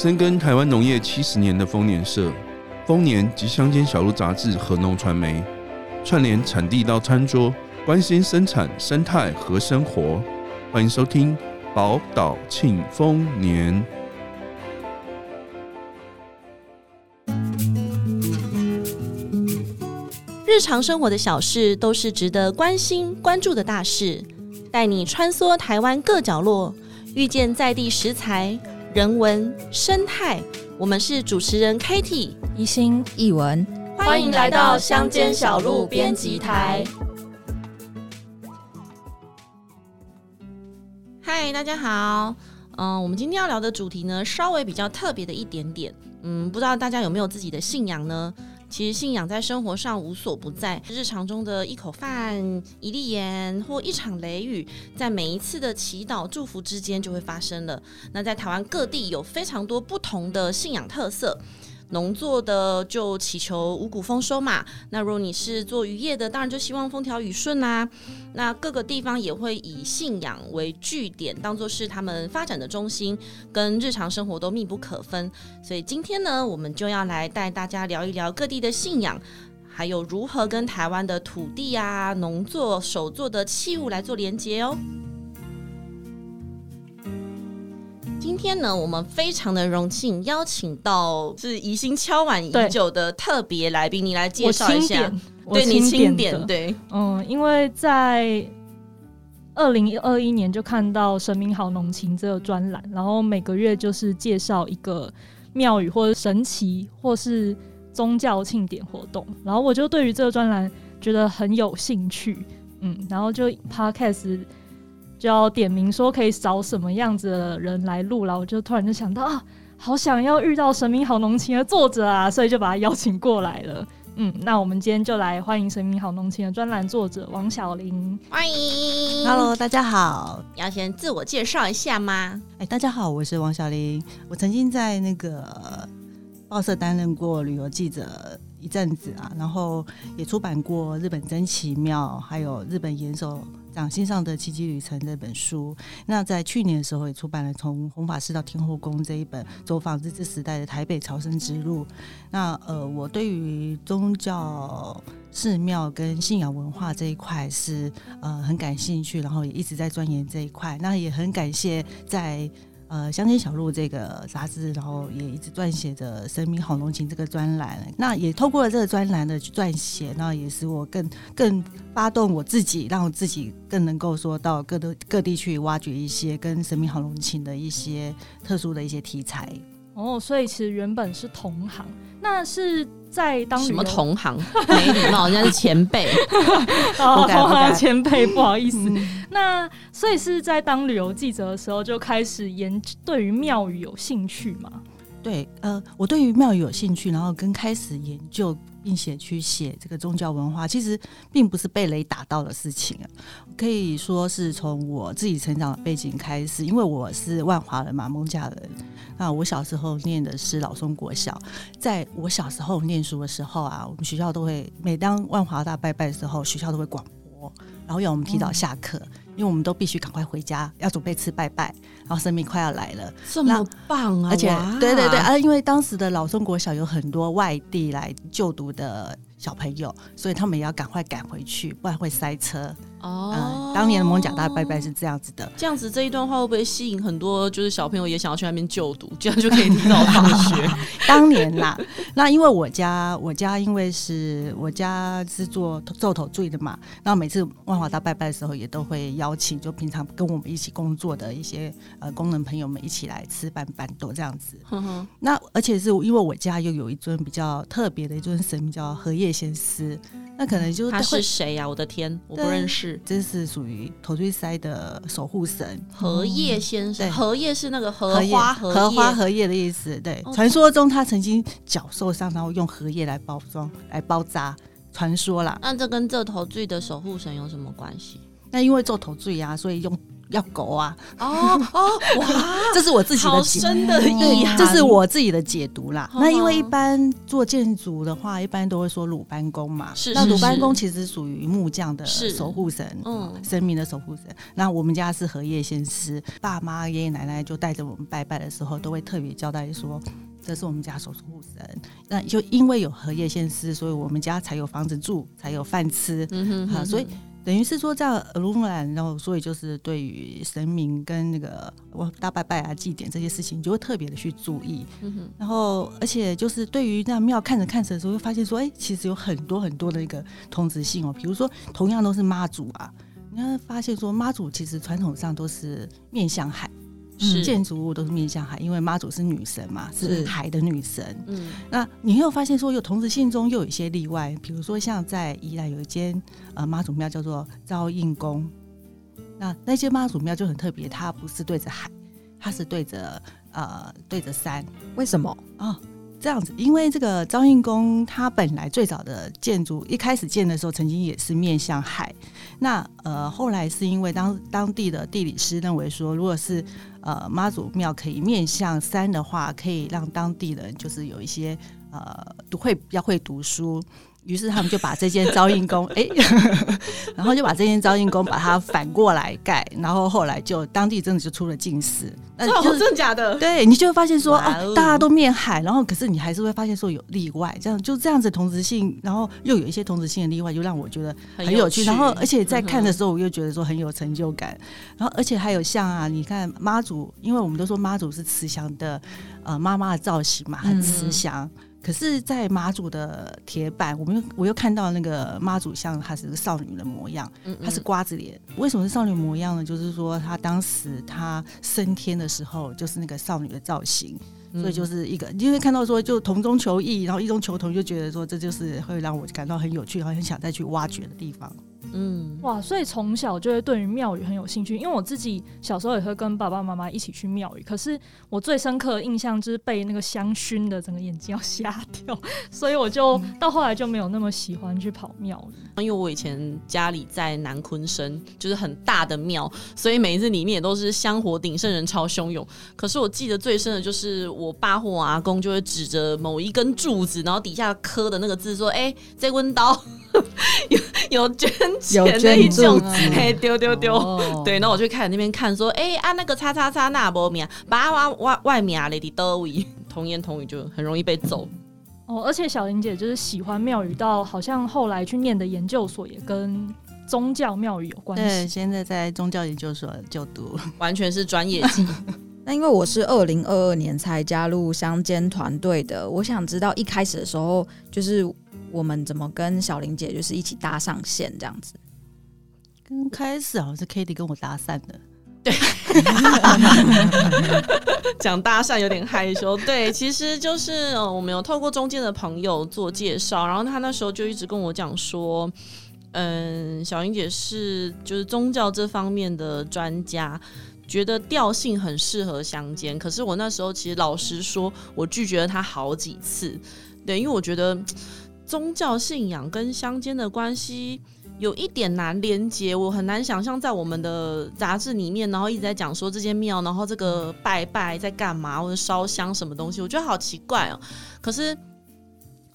深耕台湾农业七十年的丰年社、丰年及乡间小路杂志和农传媒，串联产地到餐桌，关心生产生态和生活。欢迎收听宝岛庆丰年。日常生活的小事都是值得关心关注的大事，带你穿梭台湾各角落，遇见在地食材。人文生态，我们是主持人 Katie、一心、一文，欢迎来到乡间小路编辑台。嗨，大家好，嗯、呃，我们今天要聊的主题呢，稍微比较特别的一点点，嗯，不知道大家有没有自己的信仰呢？其实信仰在生活上无所不在，日常中的一口饭、一粒盐或一场雷雨，在每一次的祈祷祝福之间就会发生了。那在台湾各地有非常多不同的信仰特色。农作的就祈求五谷丰收嘛，那如果你是做渔业的，当然就希望风调雨顺啊。那各个地方也会以信仰为据点，当做是他们发展的中心，跟日常生活都密不可分。所以今天呢，我们就要来带大家聊一聊各地的信仰，还有如何跟台湾的土地啊、农作、手作的器物来做连接哦。天呢，我们非常的荣幸邀请到是宜兴敲碗已久的特别来宾，你来介绍一下。对，你钦点对，嗯，因为在二零二一年就看到《神明好浓情》这个专栏，然后每个月就是介绍一个庙宇或者神奇或是宗教庆典活动，然后我就对于这个专栏觉得很有兴趣，嗯，然后就 Podcast。就要点名说可以找什么样子的人来录了，我就突然就想到啊，好想要遇到《神明好浓情》的作者啊，所以就把他邀请过来了。嗯，那我们今天就来欢迎《神明好浓情》的专栏作者王小玲，欢迎。Hello，大家好，要先自我介绍一下吗？哎，大家好，我是王小玲，我曾经在那个报社担任过旅游记者一阵子啊，然后也出版过《日本真奇妙》，还有《日本岩手》。讲心上的奇迹旅程这本书，那在去年的时候也出版了《从弘法寺到天后宫》这一本走访日治时代的台北朝圣之路。那呃，我对于宗教、寺庙跟信仰文化这一块是呃很感兴趣，然后也一直在钻研这一块。那也很感谢在。呃，乡间小路这个杂志，然后也一直撰写着《神明好浓情》这个专栏。那也透过了这个专栏的撰写，那也使我更更发动我自己，让我自己更能够说到各地各地去挖掘一些跟神明好浓情的一些特殊的一些题材。哦，所以其实原本是同行，那是。在当什么同行没礼貌，人家是前辈，哦，同行前辈，不好意思。嗯、那所以是在当旅游记者的时候就开始研对于庙宇有兴趣吗？对，呃，我对于庙宇有兴趣，然后跟开始研究。并且去写这个宗教文化，其实并不是被雷打到的事情啊，可以说是从我自己成长的背景开始，因为我是万华人嘛，蒙家人。那我小时候念的是老松国小，在我小时候念书的时候啊，我们学校都会每当万华大拜拜的时候，学校都会广播，然后要我们提早下课。嗯因为我们都必须赶快回家，要准备吃拜拜，然后生命快要来了，这么棒啊！而且，对对对啊，因为当时的老中国小有很多外地来就读的小朋友，所以他们也要赶快赶回去，不然会塞车。哦、嗯，当年的艋舺大拜拜是这样子的。这样子这一段话会不会吸引很多就是小朋友也想要去那边就读，这样就可以提早上学？当年啦，那因为我家我家因为是我家是做灶头缀的嘛，那每次万华大拜拜的时候也都会邀请，就平常跟我们一起工作的一些呃工人朋友们一起来吃饭办桌这样子。呵呵那而且是因为我家又有一尊比较特别的一尊神明叫荷叶仙师。那可能就是他是谁呀？我的天，我不认识。这是属于头锥塞的守护神荷叶先生。荷叶是那个荷花荷荷花荷叶的意思。对，传说中他曾经脚受伤，然后用荷叶来包装来包扎。传说啦。那这跟这头坠的守护神有什么关系？那因为做头坠啊，所以用要狗啊。哦哦，哇，这是我自己的解深的意涵，这是我自己的解读啦。那因为一般做建筑的话，一般都会说鲁班公嘛。是，那鲁班公其实属于木匠的守护神，嗯，生命的守护神。那我们家是荷叶先师，爸妈、爷爷奶奶就带着我们拜拜的时候，都会特别交代说。这是我们家守护神，那就因为有荷叶先师，所以我们家才有房子住，才有饭吃。嗯哼，嗯哼，所以等于是说这样耳濡目染，然后所以就是对于神明跟那个我大拜拜啊、祭典这些事情，就会特别的去注意。嗯哼，然后而且就是对于那庙看着看着的时候，会发现说，哎，其实有很多很多的一个同质性哦。比如说，同样都是妈祖啊，你会发现说，妈祖其实传统上都是面向海。是建筑物都是面向海，因为妈祖是女神嘛，是海的女神。嗯，那你会有发现说，有同时性中又有一些例外，比如说像在宜兰有一间呃妈祖庙叫做招应宫，那那间妈祖庙就很特别，它不是对着海，它是对着呃对着山。为什么啊？哦这样子，因为这个招应宫，它本来最早的建筑一开始建的时候，曾经也是面向海。那呃，后来是因为当当地的地理师认为说，如果是呃妈祖庙可以面向山的话，可以让当地人就是有一些呃都会要会读书。于是他们就把这间昭应宫，哎，然后就把这间昭应宫把它反过来盖，然后后来就当地真的就出了进士。那就是真的假的？对，你就会发现说，哦，大家都面海，然后可是你还是会发现说有例外，这样就这样子同质性，然后又有一些同质性的例外，就让我觉得很有趣。然后而且在看的时候，我又觉得说很有成就感。然后而且还有像啊，你看妈祖，因为我们都说妈祖是慈祥的，呃，妈妈的造型嘛，很慈祥。可是，在妈祖的铁板，我们又我又看到那个妈祖像，她是个少女的模样，她是瓜子脸。为什么是少女模样呢？就是说，她当时她升天的时候，就是那个少女的造型，所以就是一个，因为看到说就同中求异，然后异中求同，就觉得说这就是会让我感到很有趣，然后很想再去挖掘的地方。嗯，哇，所以从小就会对于庙宇很有兴趣，因为我自己小时候也会跟爸爸妈妈一起去庙宇，可是我最深刻的印象就是被那个香熏的整个眼睛要瞎掉，所以我就到后来就没有那么喜欢去跑庙了。因为我以前家里在南鲲鯓，就是很大的庙，所以每一次里面也都是香火鼎盛，人潮汹涌。可是我记得最深的就是我爸或我阿公就会指着某一根柱子，然后底下刻的那个字说：“哎、欸，这温刀有有捐。”有那一种，嘿丢丢丢，对，那我就开始那边看，说，哎、欸、啊，那个叉叉叉那波名，把外外外面啊，雷迪多维，童言童语就很容易被揍。哦，而且小玲姐就是喜欢庙宇，到好像后来去念的研究所也跟宗教庙宇有关系。对，现在在宗教研究所就读，完全是专业级。那因为我是二零二二年才加入乡间团队的，我想知道一开始的时候就是。我们怎么跟小玲姐就是一起搭上线这样子？刚开始好像是 Kitty 跟我搭讪的，对，讲搭讪有点害羞。对，其实就是呃，我们有透过中间的朋友做介绍，然后他那时候就一直跟我讲说，嗯，小英姐是就是宗教这方面的专家，觉得调性很适合乡间。可是我那时候其实老实说，我拒绝了他好几次，对，因为我觉得。宗教信仰跟乡间的关系有一点难连接，我很难想象在我们的杂志里面，然后一直在讲说这间庙，然后这个拜拜在干嘛，或者烧香什么东西，我觉得好奇怪哦。可是。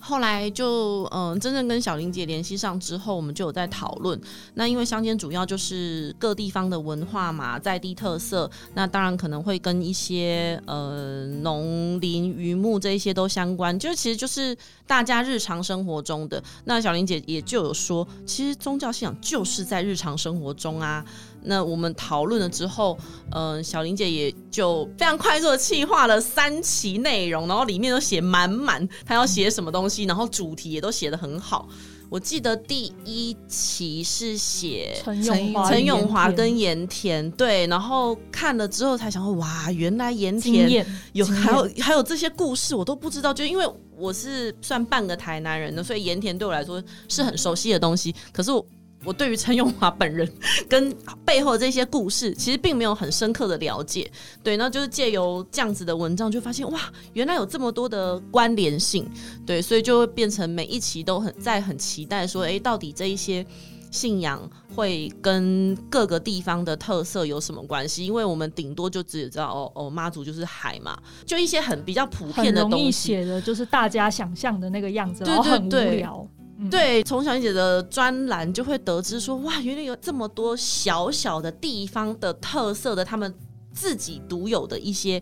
后来就嗯，真正跟小林姐联系上之后，我们就有在讨论。那因为乡间主要就是各地方的文化嘛，在地特色，那当然可能会跟一些呃农林渔牧这一些都相关，就其实就是大家日常生活中的。那小林姐也就有说，其实宗教信仰就是在日常生活中啊。那我们讨论了之后，嗯、呃，小林姐也就非常快速的企划了三期内容，然后里面都写满满，她要写什么东西，然后主题也都写得很好。我记得第一期是写陈永华、陈永华跟盐田，对，然后看了之后才想说，哇，原来盐田有还有还有这些故事，我都不知道。就因为我是算半个台南人的，所以盐田对我来说是很熟悉的东西，可是我。我对于陈永华本人 跟背后的这些故事，其实并没有很深刻的了解。对，那就是借由这样子的文章，就发现哇，原来有这么多的关联性。对，所以就会变成每一期都很在很期待说，哎，到底这一些信仰会跟各个地方的特色有什么关系？因为我们顶多就只知道哦哦，妈祖就是海嘛，就一些很比较普遍的东西。写的就是大家想象的那个样子，对对对，然后很无聊。嗯、对，从小玲姐的专栏就会得知说，哇，原来有这么多小小的地方的特色的，他们自己独有的一些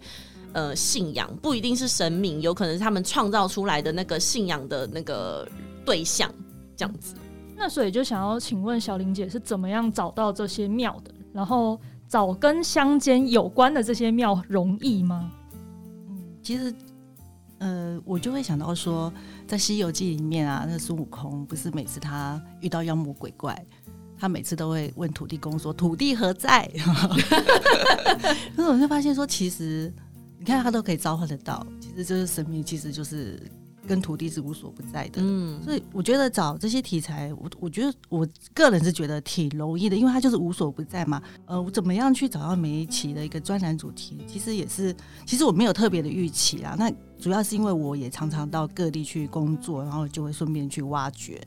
呃信仰，不一定是神明，有可能是他们创造出来的那个信仰的那个对象，这样子。那所以就想要请问小玲姐是怎么样找到这些庙的？然后找跟乡间有关的这些庙容易吗？嗯，其实。呃，我就会想到说，在《西游记》里面啊，那孙悟空不是每次他遇到妖魔鬼怪，他每次都会问土地公说：“土地何在？” 那我就发现说，其实你看他都可以召唤得到，其实就是神明，其实就是。跟土地是无所不在的，嗯，所以我觉得找这些题材，我我觉得我个人是觉得挺容易的，因为它就是无所不在嘛。呃，我怎么样去找到每一期的一个专栏主题，其实也是，其实我没有特别的预期啊。那主要是因为我也常常到各地去工作，然后就会顺便去挖掘。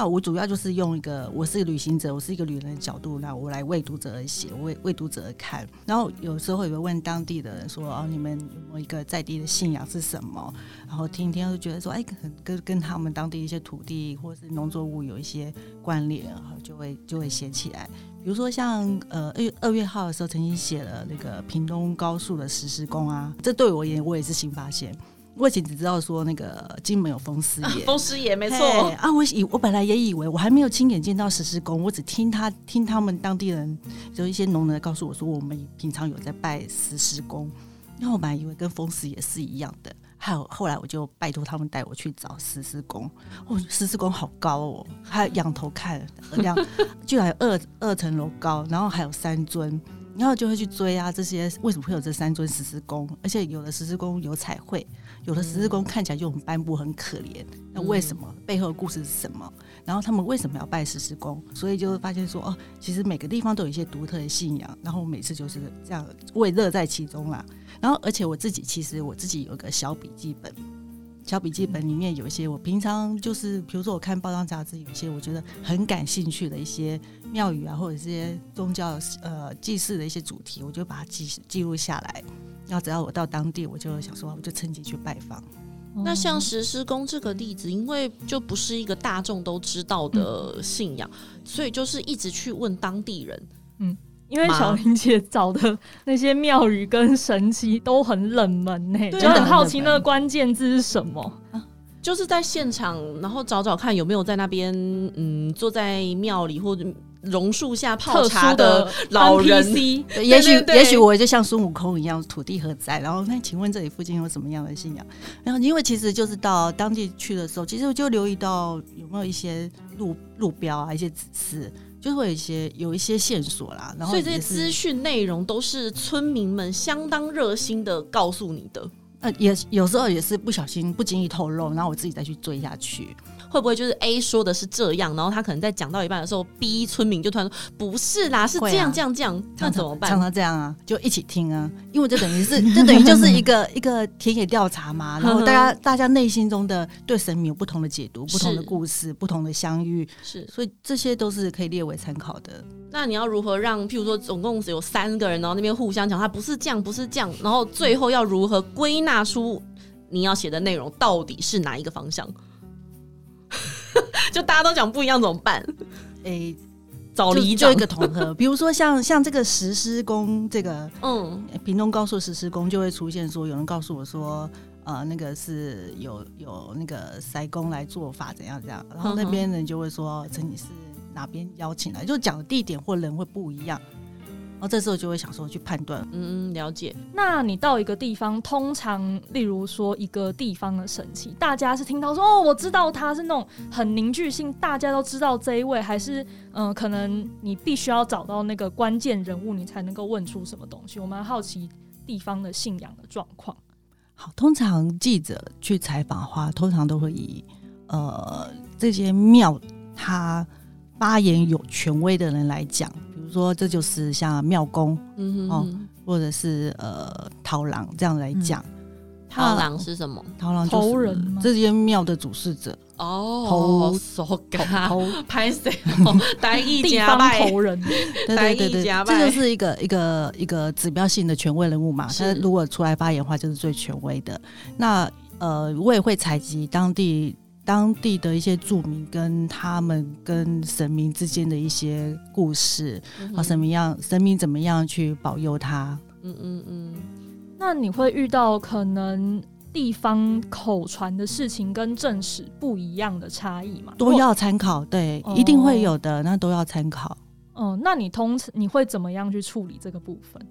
那我主要就是用一个，我是一个旅行者，我是一个旅人的角度，那我来为读者而写，为为读者而看。然后有时候也会问当地的人说：“哦，你们有没有一个在地的信仰是什么？”然后听一听，就觉得说：“哎，跟跟跟他们当地一些土地或是农作物有一些关联，然后就会就会写起来。比如说像呃二月二月号的时候，曾经写了那个屏东高速的石狮工啊，这对我而言我也是新发现。”我以前只知道说那个金门有风师爷，风师爷没错啊。我以我本来也以为我还没有亲眼见到石狮公，我只听他听他们当地人就一些农人告诉我说，我们平常有在拜石狮公。然后我本来以为跟风师爷是一样的，还有后来我就拜托他们带我去找石狮公。哦，石狮公好高哦，还仰头看两，居然有二二层楼高，然后还有三尊。然后就会去追啊，这些为什么会有这三尊石狮公？而且有的石狮公有彩绘，有的十字宫看起来就很斑驳、很可怜。那为什么？背后的故事是什么？然后他们为什么要拜十字宫？所以就会发现说，哦，其实每个地方都有一些独特的信仰。然后我每次就是这样，我也乐在其中啦。然后而且我自己其实我自己有个小笔记本。小笔记本里面有一些我平常就是，比如说我看报章杂志，有一些我觉得很感兴趣的一些庙宇啊，或者是些宗教呃祭祀的一些主题，我就把它记记录下来。然后只要我到当地，我就想说，我就趁机去拜访。那像石狮公这个例子，因为就不是一个大众都知道的信仰，嗯、所以就是一直去问当地人，嗯。因为小玲姐找的 那些庙宇跟神奇都很冷门呢、欸，就很好奇那个关键字是什么。啊、就是在现场，然后找找看有没有在那边，嗯，坐在庙里或者榕树下泡茶的老人。也许也许我就像孙悟空一样，土地何在？然后那请问这里附近有什么样的信仰？然后因为其实就是到当地去的时候，其实我就留意到有没有一些路路标啊，一些指示。就会有一些有一些线索啦，然后所以这些资讯内容都是村民们相当热心的告诉你的。呃，也有时候也是不小心不经意透露，然后我自己再去追下去。会不会就是 A 说的是这样，然后他可能在讲到一半的时候，B 村民就突然说不是啦，是这样、啊、这样这样，那怎么办？常常这样啊，就一起听啊，因为这等于是 这等于就是一个一个田野调查嘛，然后大家大家内心中的对神明有不同的解读，不同的故事，不同的相遇，是，所以这些都是可以列为参考的。那你要如何让，譬如说总共只有三个人，然后那边互相讲，他不是这样，不是这样，然后最后要如何归纳出你要写的内容到底是哪一个方向？就大家都讲不一样怎么办？诶、欸，找里长就一个统合。比如说像像这个实施工，这个嗯，屏东高速实施工就会出现说，有人告诉我说，呃，那个是有有那个塞工来做法怎样怎样，然后那边人就会说，这你是哪边邀请来？就讲的地点或人会不一样。然后这时候就会想说去判断，嗯，了解。那你到一个地方，通常例如说一个地方的神奇，大家是听到说哦，我知道他是那种很凝聚性，大家都知道这一位，还是嗯、呃，可能你必须要找到那个关键人物，你才能够问出什么东西。我蛮好奇地方的信仰的状况。好，通常记者去采访的话，通常都会以呃这些庙他发言有权威的人来讲。说这就是像庙公，嗯哼哼，哦，或者是呃桃郎这样来讲，嗯、桃郎是什么？桃郎就是？这间庙的主事者哦，头头头拍谁？单一家拜头人，对对对对，这就是一个一个一个指标性的权威人物嘛。他如果出来发言的话，就是最权威的。那呃，我也会采集当地当地的一些住民跟他们跟神明之间的一些故事，啊，神明样神明怎么样去保佑他？嗯嗯嗯。那你会遇到可能地方口传的事情跟正史不一样的差异吗？都要参考，对，哦、一定会有的，那都要参考。嗯，那你通常你会怎么样去处理这个部分？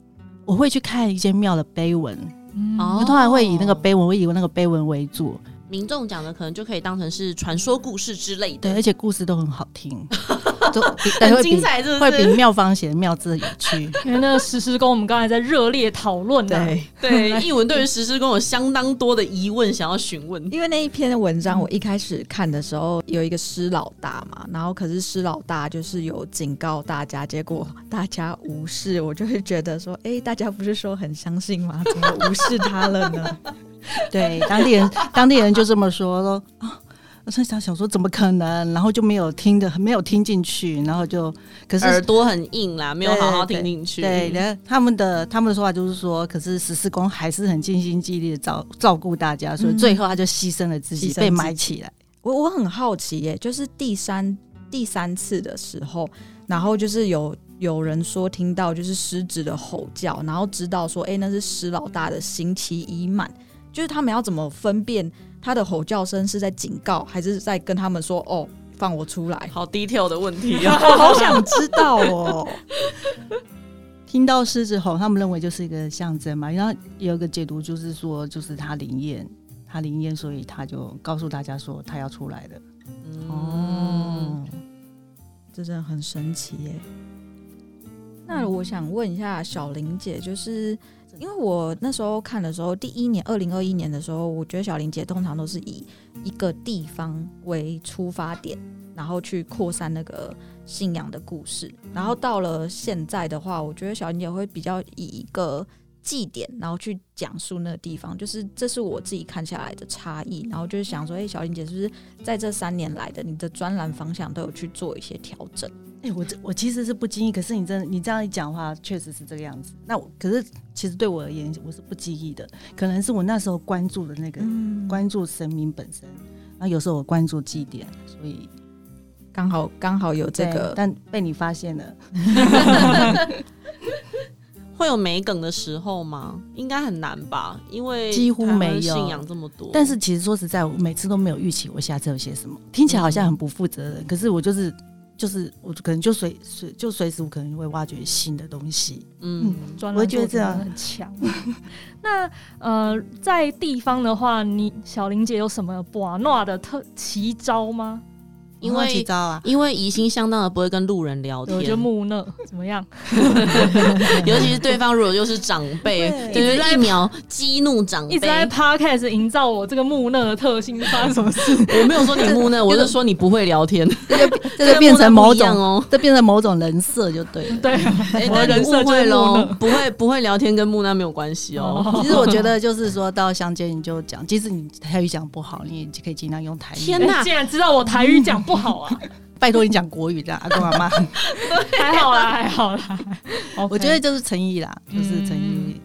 我会去看一间庙的碑文，嗯，我通常会以那个碑文，我以那个碑文为主。民众讲的可能就可以当成是传说故事之类的，对，而且故事都很好听，都很精彩，是不是？会比妙方写的妙字有趣。因为那个石狮公，我们刚才在热烈讨论的，对对，艺文对于石狮公有相当多的疑问想要询问。因为那一篇的文章，我一开始看的时候有一个师老大嘛，然后可是师老大就是有警告大家，结果大家无视，我就会觉得说，哎，大家不是说很相信吗？怎么无视他了呢？对，当地人，当地人就这么说说啊，我在想想说怎么可能，然后就没有听的，没有听进去，然后就可是耳朵很硬啦，没有好好听进去。对，然后他们的他们的说法就是说，可是十四公还是很尽心尽力的照照顾大家，所以最后他就牺牲了自己，被埋起来。我我很好奇耶，就是第三第三次的时候，然后就是有有人说听到就是狮子的吼叫，然后知道说，哎，那是狮老大的刑期已满。就是他们要怎么分辨他的吼叫声是在警告，还是在跟他们说“哦，放我出来”？好 detail 的问题啊，我 好想知道哦。听到狮子吼，他们认为就是一个象征嘛。然后有一个解读就是说，就是他灵验，他灵验，所以他就告诉大家说他要出来了。嗯、哦，这真的很神奇耶。那我想问一下小玲姐，就是。因为我那时候看的时候，第一年二零二一年的时候，我觉得小玲姐通常都是以一个地方为出发点，然后去扩散那个信仰的故事。然后到了现在的话，我觉得小玲姐会比较以一个祭典，然后去讲述那个地方。就是这是我自己看下来的差异。然后就是想说，哎，小玲姐是不是在这三年来的你的专栏方向都有去做一些调整？哎、欸，我这我其实是不经意，可是你真的你这样一讲话，确实是这个样子。那我可是其实对我而言，我是不经意的，可能是我那时候关注的那个、嗯、关注神明本身，然后有时候我关注祭典，所以刚好刚好有这个，但被你发现了，会有没梗的时候吗？应该很难吧，因为几乎没有信仰这么多。但是其实说实在，我每次都没有预期我下次有些什么，听起来好像很不负责任，嗯、可是我就是。就是我可能就随随就随时我可能会挖掘新的东西，嗯，我会觉得这样很强。那呃，在地方的话，你小玲姐有什么把诺的特奇招吗？因为因为疑心相当的不会跟路人聊天，我就木讷怎么样？尤其是对方如果又是长辈，就是一秒激怒长辈，一直在 podcast 营造我这个木讷的特性，发生什么事？我没有说你木讷，我是说你不会聊天，这就这就变成某种哦，这变成某种人设就对了。对，我人设会喽，不会不会聊天跟木讷没有关系哦。其实我觉得就是说到乡间你就讲，即使你台语讲不好，你也可以尽量用台语。天哪，竟然知道我台语讲。不好啊！拜托你讲国语这样，阿公阿妈 还好啦，还好啦。我觉得就是诚意啦，就是诚意。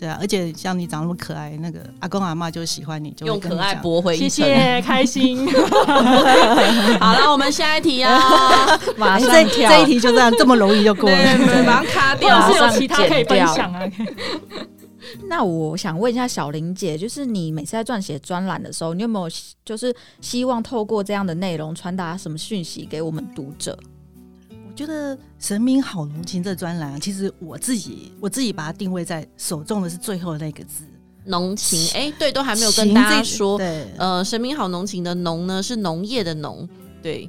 对啊，而且像你长那么可爱，那个阿公阿妈就喜欢你，就用可爱驳回一谢谢，开心。好了，我们下一题啊，马上跳。这一题就这样这么容易就过了，马上卡掉，是有其他可以分享啊。那我想问一下小玲姐，就是你每次在撰写专栏的时候，你有没有就是希望透过这样的内容传达什么讯息给我们读者？我觉得《神明好浓情》这专栏，其实我自己我自己把它定位在首重的是最后的那个字“浓情”。哎、欸，对，都还没有跟大家说。对，呃，《神明好浓情》的“浓”呢是农业的“农”，对。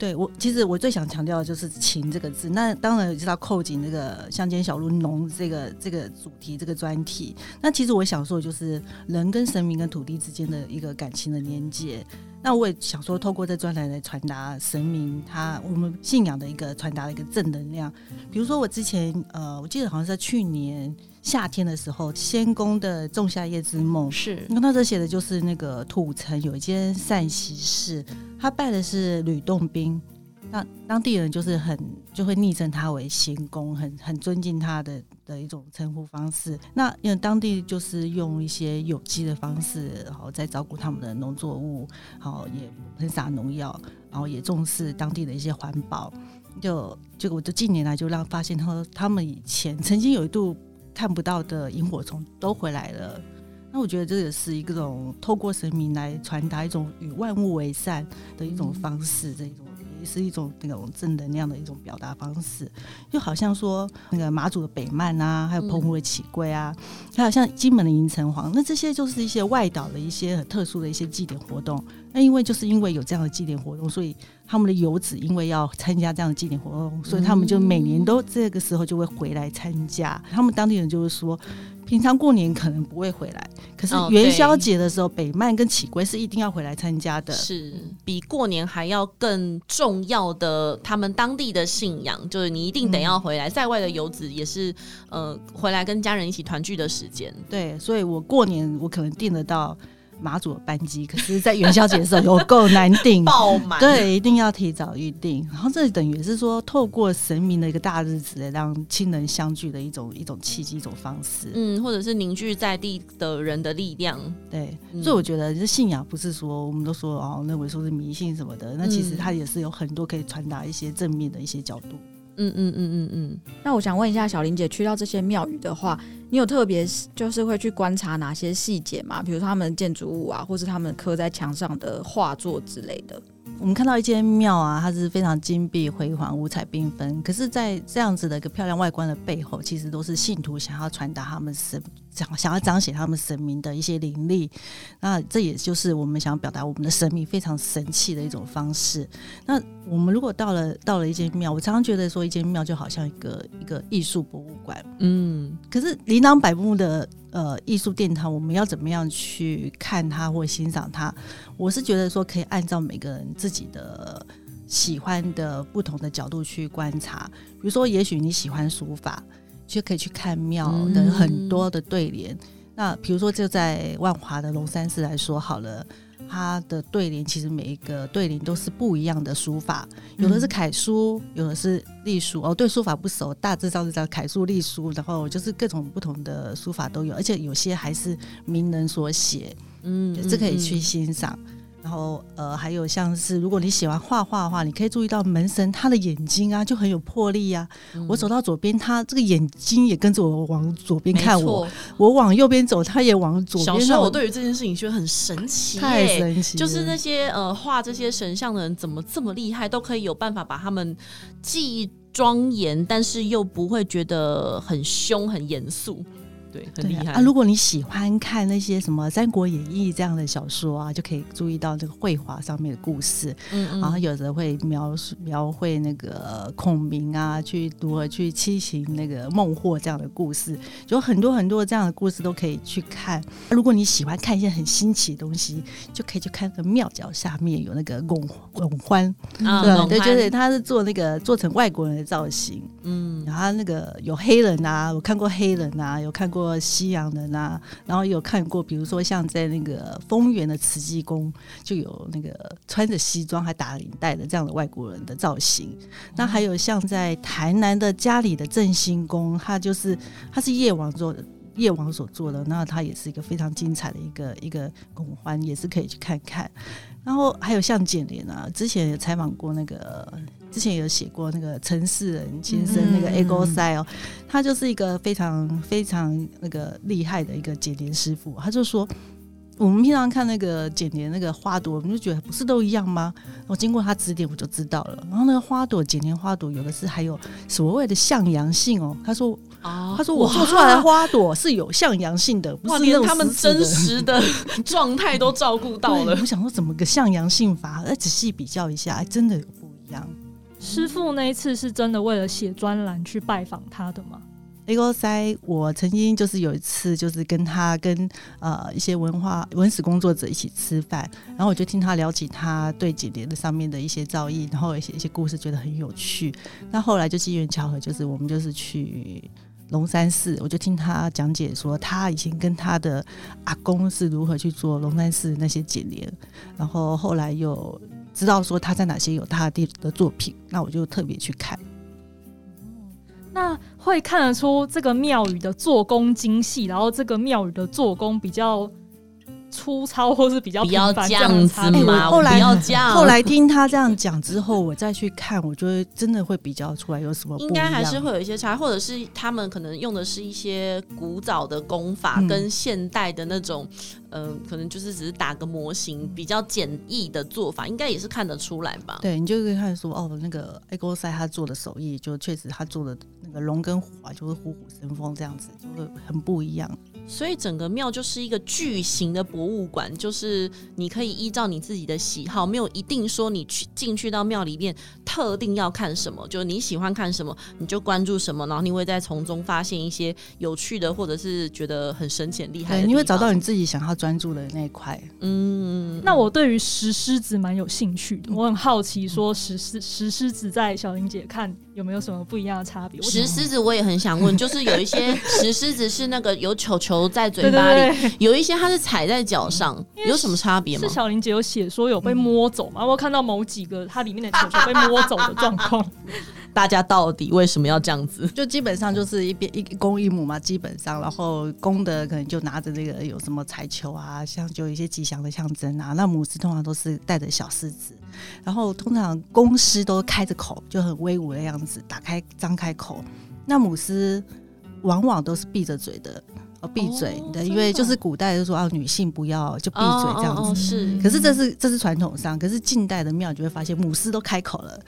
对我，其实我最想强调的就是“情”这个字。那当然也知道扣紧这个乡间小路浓这个这个主题这个专题。那其实我想说就是人跟神明跟土地之间的一个感情的连接。那我也想说，透过这专栏来传达神明他我们信仰的一个传达的一个正能量。比如说我之前呃，我记得好像是在去年夏天的时候，仙宫的仲夏夜之梦是，那他这写的就是那个土城有一间善习寺，他拜的是吕洞宾。那当地人就是很就会昵称他为仙公，很很尊敬他的的一种称呼方式。那因为当地就是用一些有机的方式，然后在照顾他们的农作物，然后也喷洒农药，然后也重视当地的一些环保。就就我就近年来就让发现他说他们以前曾经有一度看不到的萤火虫都回来了。那我觉得这也是一种透过神明来传达一种与万物为善的一种方式，这种。也是一种那种正能量的一种表达方式，就好像说那个马祖的北曼啊，还有澎湖的起龟啊，还有像金门的银城隍，那这些就是一些外岛的一些很特殊的一些祭典活动。那因为就是因为有这样的祭典活动，所以他们的游子因为要参加这样的祭典活动，所以他们就每年都这个时候就会回来参加。他们当地人就是说。平常过年可能不会回来，可是元宵节的时候，北曼跟启龟是一定要回来参加的，是比过年还要更重要的。他们当地的信仰就是你一定得要回来，嗯、在外的游子也是呃回来跟家人一起团聚的时间。对，所以我过年我可能订得到。马祖的班机，可是，在元宵节的时候有够难订，爆满。对，一定要提早预定。然后，这等于是说，透过神明的一个大日子，来让亲人相聚的一种一种契机，一种方式。嗯，或者是凝聚在地的人的力量。对，所以我觉得，这信仰不是说我们都说哦，认为说是迷信什么的，那其实它也是有很多可以传达一些正面的一些角度。嗯嗯嗯嗯嗯。那我想问一下小林姐，去到这些庙宇的话，你有特别就是会去观察哪些细节吗？比如说他们建筑物啊，或是他们刻在墙上的画作之类的。我们看到一间庙啊，它是非常金碧辉煌、五彩缤纷。可是，在这样子的一个漂亮外观的背后，其实都是信徒想要传达他们神想想要彰显他们神明的一些灵力。那这也就是我们想要表达我们的神明非常神气的一种方式。那我们如果到了到了一间庙，我常常觉得说，一间庙就好像一个一个艺术博物馆。嗯，可是琳琅百目的。呃，艺术殿堂，我们要怎么样去看它或欣赏它？我是觉得说，可以按照每个人自己的喜欢的不同的角度去观察。比如说，也许你喜欢书法，就可以去看庙的很多的对联。嗯、那比如说，就在万华的龙山寺来说好了。它的对联其实每一个对联都是不一样的书法，有的是楷书，有的是隶书。哦，对书法不熟，大致上是叫楷书、隶书，然后就是各种不同的书法都有，而且有些还是名人所写，嗯，这可以去欣赏。然后，呃，还有像是如果你喜欢画画的话，你可以注意到门神他的眼睛啊，就很有魄力啊。嗯、我走到左边，他这个眼睛也跟着我往左边看我；我往右边走，他也往左边。小时候我对于这件事情觉得很神奇，太神奇。就是那些呃画这些神像的人怎么这么厉害，都可以有办法把他们既庄严，但是又不会觉得很凶、很严肃。对，很厉害啊！如果你喜欢看那些什么《三国演义》这样的小说啊，就可以注意到这个绘画上面的故事。嗯嗯，然后有的会描述描绘那个孔明啊，去如何去七擒那个孟获这样的故事，有很多很多这样的故事都可以去看。如果你喜欢看一些很新奇的东西，就可以去看那个庙角下面有那个拱拱欢，嗯、对对，就是他是做那个做成外国人的造型。嗯，然后那个有黑人啊，我看过黑人啊，有看过。过西洋人啊，然后有看过，比如说像在那个丰原的慈济宫，就有那个穿着西装还打领带的这样的外国人的造型。那还有像在台南的家里的正兴宫，它就是它是叶王做的，叶王所做的，那它也是一个非常精彩的一个一个拱环，也是可以去看看。然后还有像简莲啊，之前也采访过那个，之前有写过那个陈世仁先生那个 Ego 哦，他就是一个非常非常那个厉害的一个剪莲师傅。他就说，我们平常看那个剪莲那个花朵，我们就觉得不是都一样吗？我经过他指点，我就知道了。然后那个花朵剪莲花朵，有的是还有所谓的向阳性哦。他说。啊！他说我做出来的花朵是有向阳性的，不是连他们真实的 状态都照顾到了。我想说，怎么个向阳性法？再仔细比较一下，哎，真的有不一样。师傅那一次是真的为了写专栏去拜访他的吗？A 勾塞，我曾经就是有一次，就是跟他跟呃一些文化文史工作者一起吃饭，然后我就听他聊起他对剪黏的上面的一些造诣，然后一些一些故事，觉得很有趣。那后来就机缘巧合，就是我们就是去龙山寺，我就听他讲解说，他以前跟他的阿公是如何去做龙山寺那些剪黏，然后后来又知道说他在哪些有他的的作品，那我就特别去看。那会看得出这个庙宇的做工精细，然后这个庙宇的做工比较粗糙，或是比较比较这样子吗？后来后来听他这样讲之后，我再去看，我觉得真的会比较出来有什么不一样。应该还是会有一些差，或者是他们可能用的是一些古早的功法，跟现代的那种。嗯、呃，可能就是只是打个模型，比较简易的做法，应该也是看得出来吧？对，你就可以看说，哦，那个爱高赛他做的手艺，就确实他做的那个龙跟虎啊，就是虎虎生风这样子，就会很不一样。所以整个庙就是一个巨型的博物馆，就是你可以依照你自己的喜好，没有一定说你去进去到庙里面特定要看什么，就你喜欢看什么你就关注什么，然后你会在从中发现一些有趣的，或者是觉得很神奇厉害的。对，你会找到你自己想要专注的那一块。嗯，那我对于石狮子蛮有兴趣的，我很好奇说石狮石狮子在小玲姐看有没有什么不一样的差别？石狮子我也很想问，就是有一些石狮子是那个有球球。都在嘴巴里，有一些它是踩在脚上，有什么差别吗？是小林姐有写说有被摸走吗？我看到某几个它里面的球球被摸走的状况。大家到底为什么要这样子？就基本上就是一边一公一母嘛，基本上，然后公的可能就拿着那个有什么彩球啊，像就有一些吉祥的象征啊。那母狮通常都是带着小狮子，然后通常公狮都开着口，就很威武的样子，打开张开口。那母狮往往都是闭着嘴的。哦，闭嘴的，因为就是古代就说啊，女性不要就闭嘴这样子。哦哦、是，可是这是这是传统上，可是近代的庙就会发现母狮都开口了。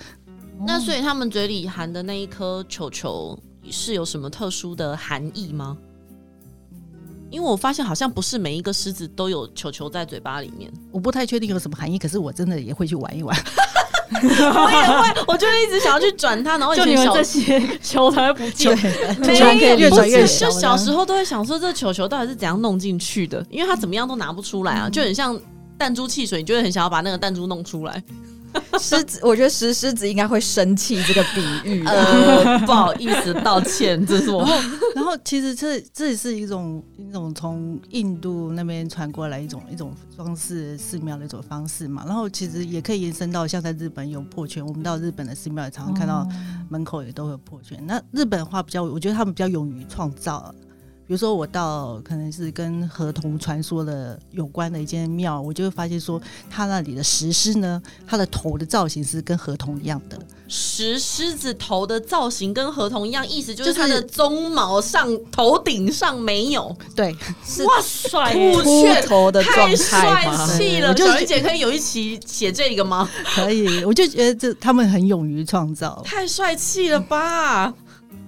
那所以他们嘴里含的那一颗球球是有什么特殊的含义吗？因为我发现好像不是每一个狮子都有球球在嘴巴里面，我不太确定有什么含义。可是我真的也会去玩一玩。我也会，我就一直想要去转它，然后就你们这些球才会不见，没有越转越小。就小时候都会想说，这球球到底是怎样弄进去的？因为它怎么样都拿不出来啊，就很像弹珠汽水，你就会很想要把那个弹珠弄出来。狮子，我觉得石狮子应该会生气这个比喻。呃，不好意思，道歉，这是我。然后，然后其实这这也是一种一种从印度那边传过来一种一种装饰寺庙的一种方式嘛。然后其实也可以延伸到像在日本有破圈，我们到日本的寺庙也常常看到门口也都会有破圈。那日本的话比较，我觉得他们比较勇于创造。比如说，我到可能是跟河童传说的有关的一间庙，我就会发现说，他那里的石狮呢，它的头的造型是跟河童一样的。石狮子头的造型跟河童一样，意思就是它的鬃毛上头顶上没有。对，哇塞，秃头的状态太帅气了。小玲姐可以有一期写这个吗？可以，我就觉得这他们很勇于创造，太帅气了吧？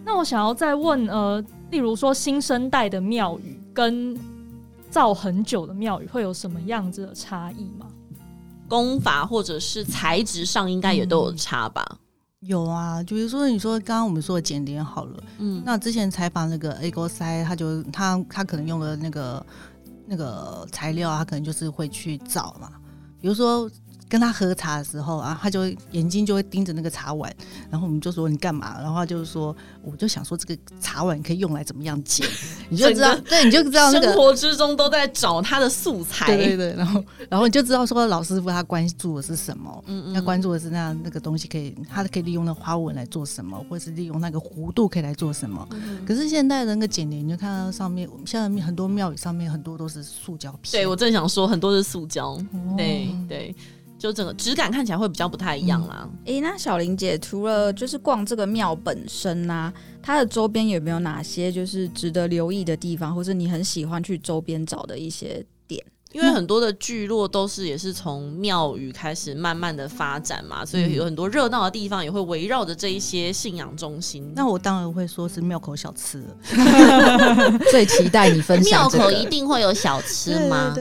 那我想要再问呃。例如说，新生代的庙宇跟造很久的庙宇会有什么样子的差异吗？功法或者是材质上应该也都有差吧？嗯、有啊，就比如说你说刚刚我们说的剪点好了，嗯，那之前采访那个 A 哥塞，他就他他可能用的那个那个材料，他可能就是会去找嘛，比如说。跟他喝茶的时候啊，他就眼睛就会盯着那个茶碗，然后我们就说你干嘛？然后他就是说，我就想说这个茶碗可以用来怎么样剪，你就知道，对，你就知道那个生活之中都在找他的素材，对对对，然后然后你就知道说老师傅他关注的是什么，嗯嗯，他关注的是那那个东西可以，他可以利用那花纹来做什么，或者是利用那个弧度可以来做什么。嗯、可是现在的那个剪帘，你就看到上面，现在很多庙宇上面很多都是塑胶片，对我正想说很多是塑胶，哦、对对。就整个质感看起来会比较不太一样啦。诶、嗯欸，那小玲姐除了就是逛这个庙本身啊，它的周边有没有哪些就是值得留意的地方，或是你很喜欢去周边找的一些点？因为很多的聚落都是也是从庙宇开始慢慢的发展嘛，所以有很多热闹的地方也会围绕着这一些信仰中心。那我当然会说是庙口小吃了，最期待你分享、这个。庙口一定会有小吃吗？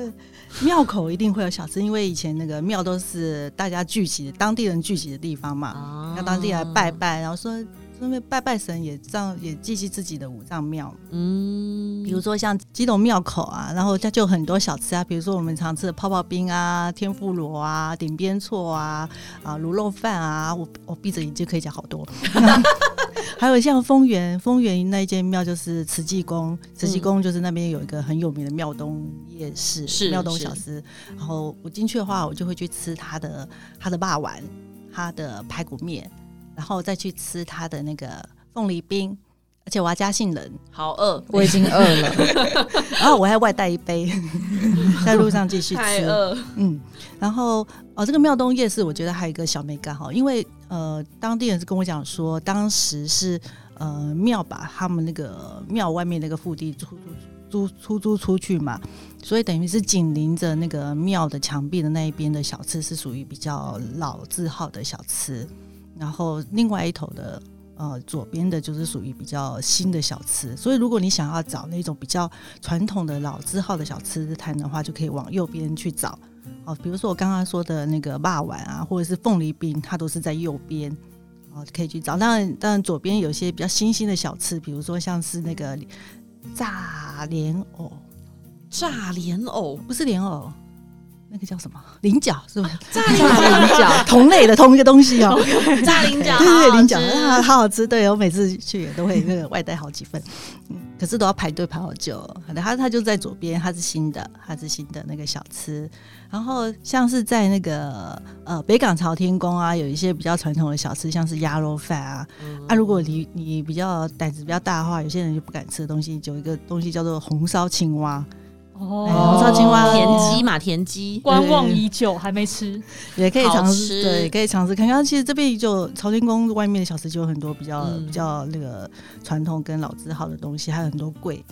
庙口一定会有小吃，因为以前那个庙都是大家聚集、当地人聚集的地方嘛，让、哦、当地人来拜拜，然后说顺便拜拜神也这样也祭祀自己的五脏庙。嗯，比如说像基隆庙口啊，然后它就很多小吃啊，比如说我们常吃的泡泡冰啊、天妇罗啊、顶边错啊、啊卤肉饭啊，我我闭着眼睛可以讲好多。还有像丰原，丰原那一间庙就是慈济宫，慈济宫就是那边有一个很有名的庙东夜市，是庙东小吃。然后我进去的话，我就会去吃他的他的霸丸，他的排骨面，然后再去吃他的那个凤梨冰，而且我要加杏仁。好饿，我已经饿了，然后我还外带一杯，在路上继续吃。太饿，嗯，然后哦，这个庙东夜市，我觉得还有一个小美感哈，因为呃，当地人是跟我讲说，当时是呃庙把他们那个庙外面那个腹地出租出租出去嘛，所以等于是紧邻着那个庙的墙壁的那一边的小吃是属于比较老字号的小吃，然后另外一头的。呃，左边的就是属于比较新的小吃，所以如果你想要找那种比较传统的老字号的小吃摊的话，就可以往右边去找。哦，比如说我刚刚说的那个霸碗啊，或者是凤梨冰，它都是在右边，哦，可以去找。当然，当然左边有些比较新兴的小吃，比如说像是那个炸莲藕，炸莲藕不是莲藕。那个叫什么？菱角是吧？炸菱角，同类的同一个东西哦。炸菱角，对对对，菱角啊，好好吃。对，我每次去也都会那个外带好几份，嗯，可是都要排队排好久。它它就在左边，它是新的，它是新的那个小吃。然后像是在那个呃北港朝天宫啊，有一些比较传统的小吃，像是鸭肉饭啊。嗯、啊，如果你你比较胆子比较大的话，有些人就不敢吃的东西，有一个东西叫做红烧青蛙。哦，红烧青蛙，田鸡嘛，田鸡，观望已久还没吃，也可以尝试，对，可以尝试看看。其实这边就朝天宫外面的小吃就有很多比较、嗯、比较那个传统跟老字号的东西，还有很多贵。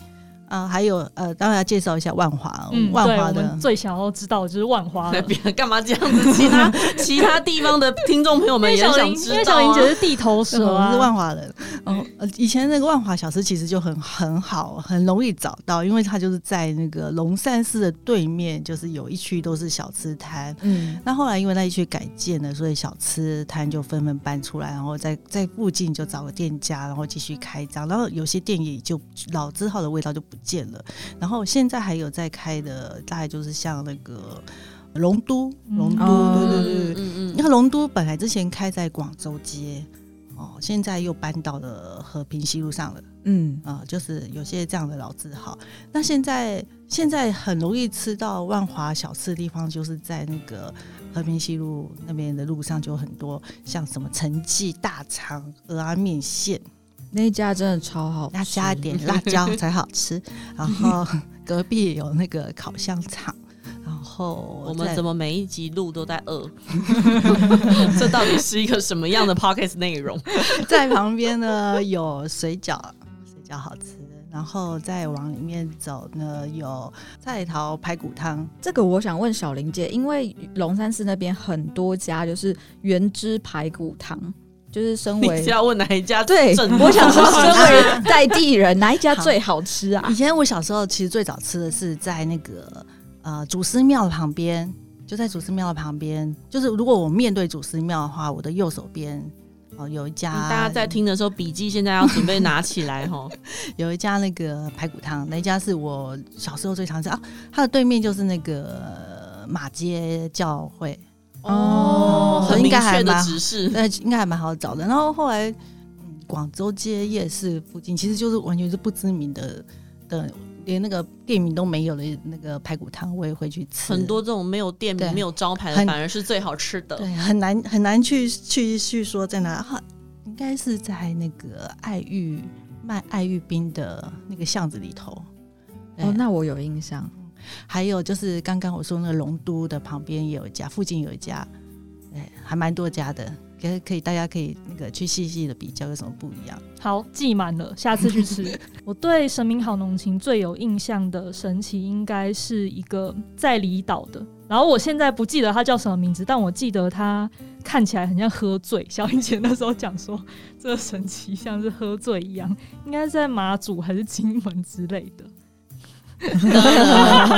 啊，还有呃，当然要介绍一下万华，嗯，万华的最想要知道的就是万华。干嘛这样子？其他 其他地方的听众朋友们也想知道，因为小林姐是地头蛇啊，是万华人。哦，以前那个万华小吃其实就很很好，很容易找到，因为它就是在那个龙山寺的对面，就是有一区都是小吃摊。嗯，那后来因为那一区改建了，所以小吃摊就纷纷搬出来，然后在在附近就找个店家，然后继续开张，然后有些店也就老字号的味道就不见了，然后现在还有在开的，大概就是像那个龙都，龙都，嗯、对对对，嗯嗯，那个龙都本来之前开在广州街，哦，现在又搬到了和平西路上了，嗯啊、呃，就是有些这样的老字号。那现在现在很容易吃到万华小吃的地方，就是在那个和平西路那边的路上，就很多像什么陈记大肠鹅阿面线。那一家真的超好吃，要加一点 辣椒才好吃。然后隔壁有那个烤香肠，然后我们怎么每一集录都在饿？这到底是一个什么样的 Pocket 内容？在旁边呢有水饺，水饺好吃。然后再往里面走呢有菜头排骨汤。这个我想问小林姐，因为龙山寺那边很多家就是原汁排骨汤。就是身为你要问哪一家？对，我想说，身为在地人，哪一家最好吃啊？以前我小时候其实最早吃的是在那个呃祖师庙旁边，就在祖师庙的旁边。就是如果我面对祖师庙的话，我的右手边哦有一家。大家在听的时候，笔记现在要准备拿起来哈。有一家那个排骨汤，那一家是我小时候最常吃啊。它的对面就是那个马街教会。哦，很明确的指示，那应该还蛮好找的。然后后来，嗯，广州街夜市附近其实就是完全是不知名的的，连那个店名都没有的那个排骨汤，我也会去吃。很多这种没有店名、没有招牌的，反而是最好吃的。对，很难很难去去去说在哪，应该是在那个爱玉卖爱玉冰的那个巷子里头。哦，那我有印象。还有就是刚刚我说那个龙都的旁边也有一家，附近有一家，哎，还蛮多家的，可以可以大家可以那个去细细的比较有什么不一样。好，记满了，下次去吃。我对神明好浓情最有印象的神奇，应该是一个在离岛的，然后我现在不记得它叫什么名字，但我记得它看起来很像喝醉。小英姐那时候讲说，这个神奇像是喝醉一样，应该是在马祖还是金门之类的。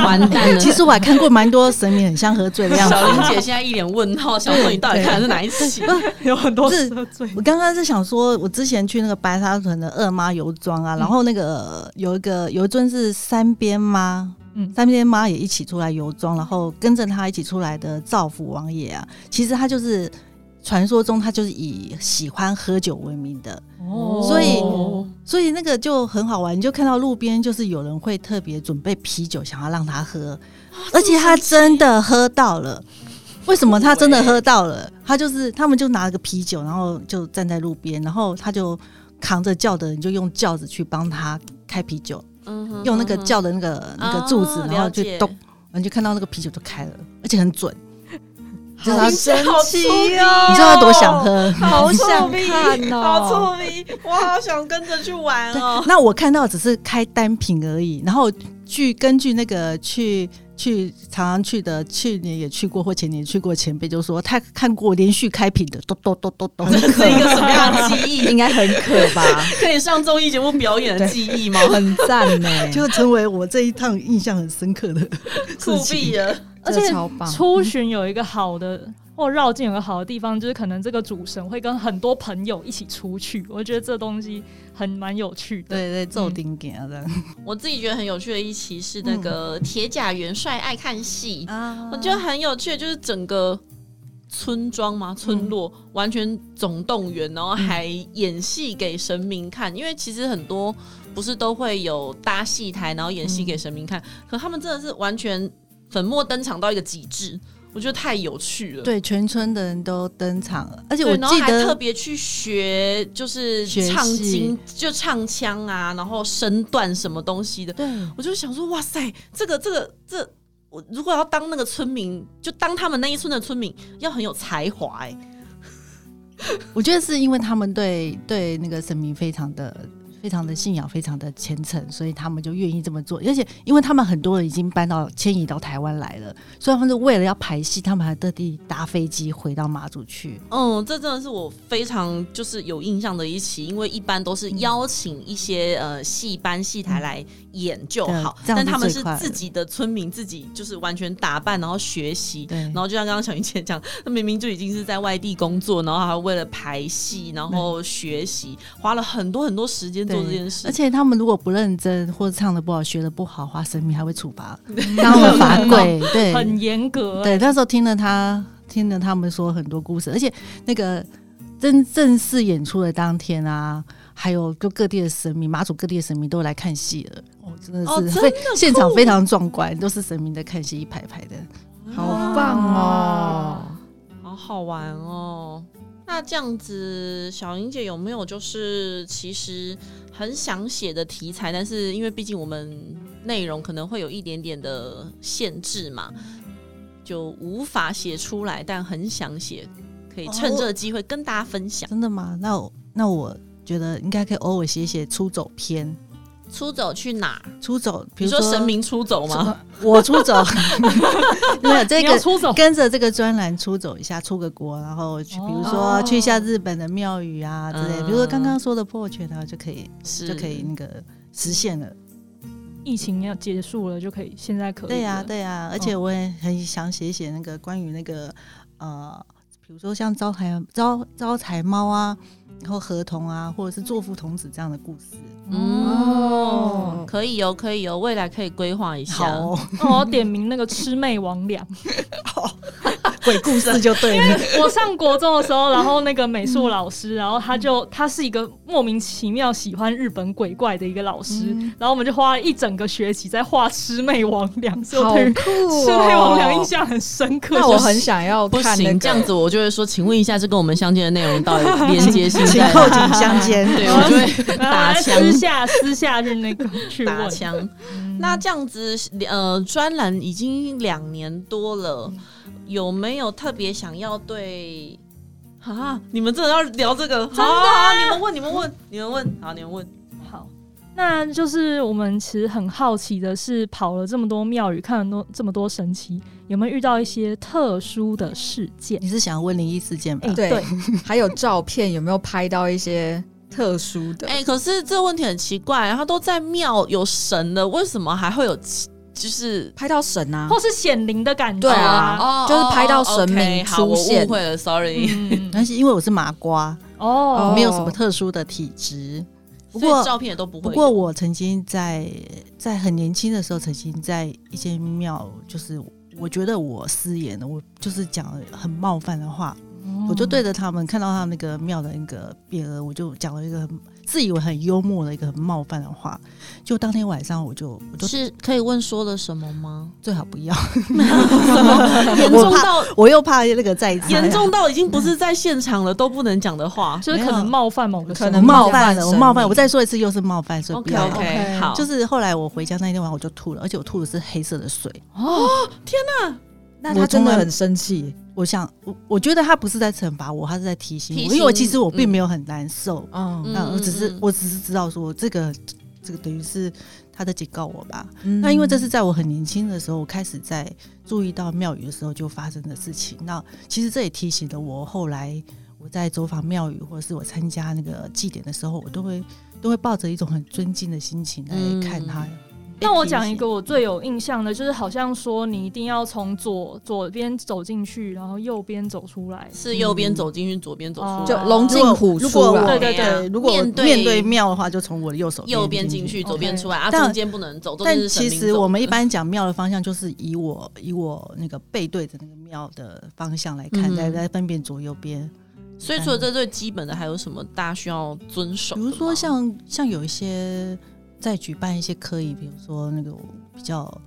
完蛋了。其实我还看过蛮多神明很像喝醉的样子。小林姐现在一脸问号，想说你到底看的是哪一期？有很多是喝醉。我刚刚是想说，我之前去那个白沙屯的二妈游庄啊，然后那个有一个有一尊是三边妈，嗯，三边妈也一起出来游庄，然后跟着他一起出来的造福王爷啊，其实他就是传说中他就是以喜欢喝酒闻名的。哦，所以所以那个就很好玩，你就看到路边就是有人会特别准备啤酒，想要让他喝，而且他真的喝到了。为什么他真的喝到了？他就是他们就拿了个啤酒，然后就站在路边，然后他就扛着轿的人就用轿子去帮他开啤酒，用那个轿的那个那个柱子，然后去咚，然后就看到那个啤酒就开了，而且很准。好神奇哦！你知道他多想喝，好想看哦，好聪明，我好想跟着去玩哦。那我看到只是开单品而已，然后据根据那个去去常常去的，去年也去过或前年去过前辈就说，他看过连续开品的，咚咚咚咚咚，这是一个什么样的记忆？应该很可吧？可以上综艺节目表演的记忆吗？很赞呢，就成为我这一趟印象很深刻的酷毙了。而且出巡有一个好的，或绕境有个好的地方，就是可能这个主神会跟很多朋友一起出去。我觉得这东西很蛮有趣的。对对，做顶点啊这样。我自己觉得很有趣的一期是那个铁甲元帅爱看戏，我觉得很有趣的，就是整个村庄嘛，村落完全总动员，然后还演戏给神明看。因为其实很多不是都会有搭戏台，然后演戏给神明看，可他们真的是完全。粉墨登场到一个极致，我觉得太有趣了。对，全村的人都登场了，而且我记得还特别去学，就是唱经，就唱腔啊，然后身段什么东西的。对，我就想说，哇塞，这个这个这，我如果要当那个村民，就当他们那一村的村民，要很有才华哎、欸。我觉得是因为他们对对那个神明非常的。非常的信仰，非常的虔诚，所以他们就愿意这么做。而且，因为他们很多人已经搬到迁移到台湾来了，所以他们是为了要排戏，他们还特地搭飞机回到马祖去。嗯，这真的是我非常就是有印象的一期，因为一般都是邀请一些、嗯、呃戏班戏台来演就好，但他们是自己的村民，自己就是完全打扮，然后学习，对，然后就像刚刚小云姐讲，他明明就已经是在外地工作，然后还为了排戏，然后学习，花了很多很多时间。做这件事，而且他们如果不认真或者唱的不好、学的不好的话，神明还会处罚，然后罚跪，对，很严格。对，那时候听了他，听了他们说很多故事，而且那个真正式演出的当天啊，还有就各地的神明、马祖各地的神明都来看戏了。哦，真的是非 现场非常壮观，都是神明在看戏，一排排的，好棒哦，好好玩哦。那这样子，小英姐有没有就是其实很想写的题材，但是因为毕竟我们内容可能会有一点点的限制嘛，就无法写出来，但很想写，可以趁这个机会跟大家分享。哦，真的吗？那我那我觉得应该可以偶尔写写出走篇。出走去哪？出走，比如说，说神明出走吗？我出走，没有这个出走，跟着这个专栏出走一下，出个国，然后去，比如说去一下日本的庙宇啊之类，哦、比如说刚刚说的破圈啊，就可以是就可以那个实现了。疫情要结束了，就可以现在可以。对呀、啊，对呀、啊，而且我也很想写写那个关于那个呃，比如说像招财招招财猫啊。然后合同啊，或者是作父童子这样的故事，哦，可以哦，可以哦，未来可以规划一下。好哦，我要点名那个魑魅魍魎。好。鬼故事就对了。我上国中的时候，然后那个美术老师，然后他就他是一个莫名其妙喜欢日本鬼怪的一个老师，然后我们就花了一整个学期在画魑魅魍魎，好酷哦！魑魅魍魎印象很深刻。那我很想要看。不行，这样子我就会说，请问一下，这跟我们相见的内容到底连接性在哪？请扣紧相间。对，我就会 打枪，私下私下去那个去打枪。那这样子，呃，专栏已经两年多了。有没有特别想要对啊？你们真的要聊这个？真的、啊好好？你们问，你们问，你们问，好，你们问。好，那就是我们其实很好奇的是，跑了这么多庙宇，看了多这么多神奇，有没有遇到一些特殊的事件？你是想要问灵异事件吧？欸、对，还有照片，有没有拍到一些特殊的。哎、欸，可是这个问题很奇怪，他都在庙有神了，为什么还会有就是拍到神啊，或是显灵的感觉？对啊，哦、就是拍到神明出现。我误会了，sorry。但是因为我是麻瓜哦，没有什么特殊的体质。不过照片也都不会。不过我曾经在在很年轻的时候，曾经在一间庙，就是我觉得我失言了，我就是讲了很冒犯的话，哦、我就对着他们看到他们那个庙的那个匾额，我就讲了一个很。自以为很幽默的一个很冒犯的话，就当天晚上我就我就是可以问说了什么吗？最好不要，严重到我，我又怕那个再严重到已经不是在现场了都不能讲的话，就是可能冒犯某个，可能冒犯了我冒犯，我再说一次又是冒犯，所以不要 OK OK 好。就是后来我回家那天晚上我就吐了，而且我吐的是黑色的水。哦天哪！那他真的很生气。我想，我我觉得他不是在惩罚我，他是在提醒我，因为我其实我并没有很难受，嗯，那我只是我只是知道说这个这个等于是他在警告我吧。嗯、那因为这是在我很年轻的时候，我开始在注意到庙宇的时候就发生的事情。那其实这也提醒了我，后来我在走访庙宇或者是我参加那个祭典的时候，我都会都会抱着一种很尊敬的心情来看他。嗯那我讲一个我最有印象的，就是好像说你一定要从左左边走进去，然后右边走出来，是右边走进去，左边走出来，就龙进虎出。对对对，如果面对庙的话，就从我的右手右边进去，左边出来，啊，中间不能走。但其实我们一般讲庙的方向，就是以我以我那个背对着那个庙的方向来看，来来分辨左右边。所以除了这最基本的，还有什么大家需要遵守？比如说像像有一些。在举办一些科仪，比如说那个比较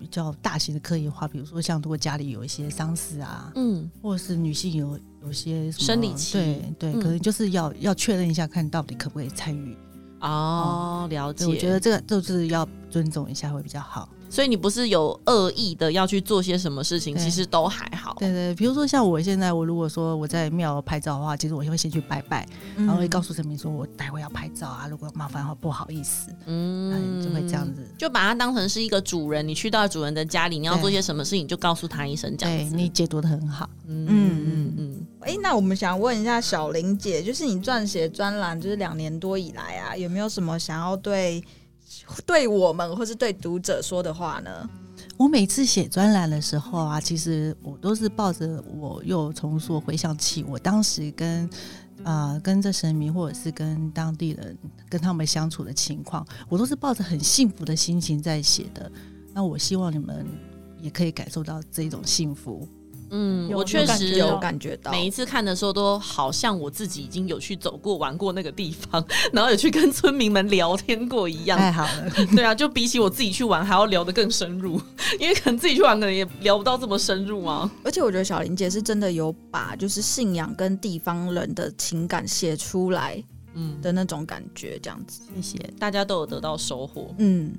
比较大型的科仪的话，比如说像如果家里有一些丧事啊，嗯，或者是女性有有些生理期，对对，嗯、可能就是要要确认一下，看到底可不可以参与。哦，了解。我觉得这个就是要尊重一下会比较好。所以你不是有恶意的要去做些什么事情，其实都还好。对对，比如说像我现在，我如果说我在庙拍照的话，其实我会先去拜拜，然后会告诉神明说我待会要拍照啊，如果麻烦的话不好意思，嗯，就会这样子，就把它当成是一个主人，你去到主人的家里，你要做些什么事情，就告诉他一声，这样子。你解读的很好，嗯嗯嗯。哎，那我们想问一下小玲姐，就是你撰写专栏就是两年多以来啊，有没有什么想要对？对我们或是对读者说的话呢？我每次写专栏的时候啊，其实我都是抱着我又重塑回想起我当时跟啊、跟着神明或者是跟当地人跟他们相处的情况，我都是抱着很幸福的心情在写的。那我希望你们也可以感受到这种幸福。嗯，我确实有感觉到，每一次看的时候都好像我自己已经有去走过、玩过那个地方，然后有去跟村民们聊天过一样。太好了，对啊，就比起我自己去玩还要聊得更深入，因为可能自己去玩可能也聊不到这么深入啊。而且我觉得小林姐是真的有把就是信仰跟地方人的情感写出来，嗯的那种感觉，这样子。谢谢，大家都有得到收获。嗯。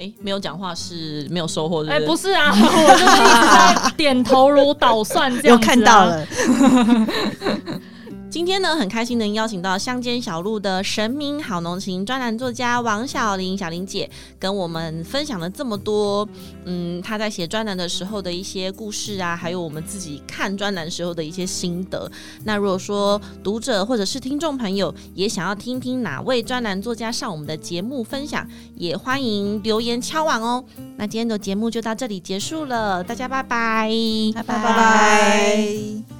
哎，没有讲话是没有收获的。哎，不是啊，我就是一直在点头如捣蒜这样子 看到了。今天呢，很开心能邀请到乡间小路的神明好农情专栏作家王小玲小玲姐，跟我们分享了这么多，嗯，她在写专栏的时候的一些故事啊，还有我们自己看专栏时候的一些心得。那如果说读者或者是听众朋友也想要听听哪位专栏作家上我们的节目分享，也欢迎留言敲碗哦。那今天的节目就到这里结束了，大家拜拜，拜拜拜拜。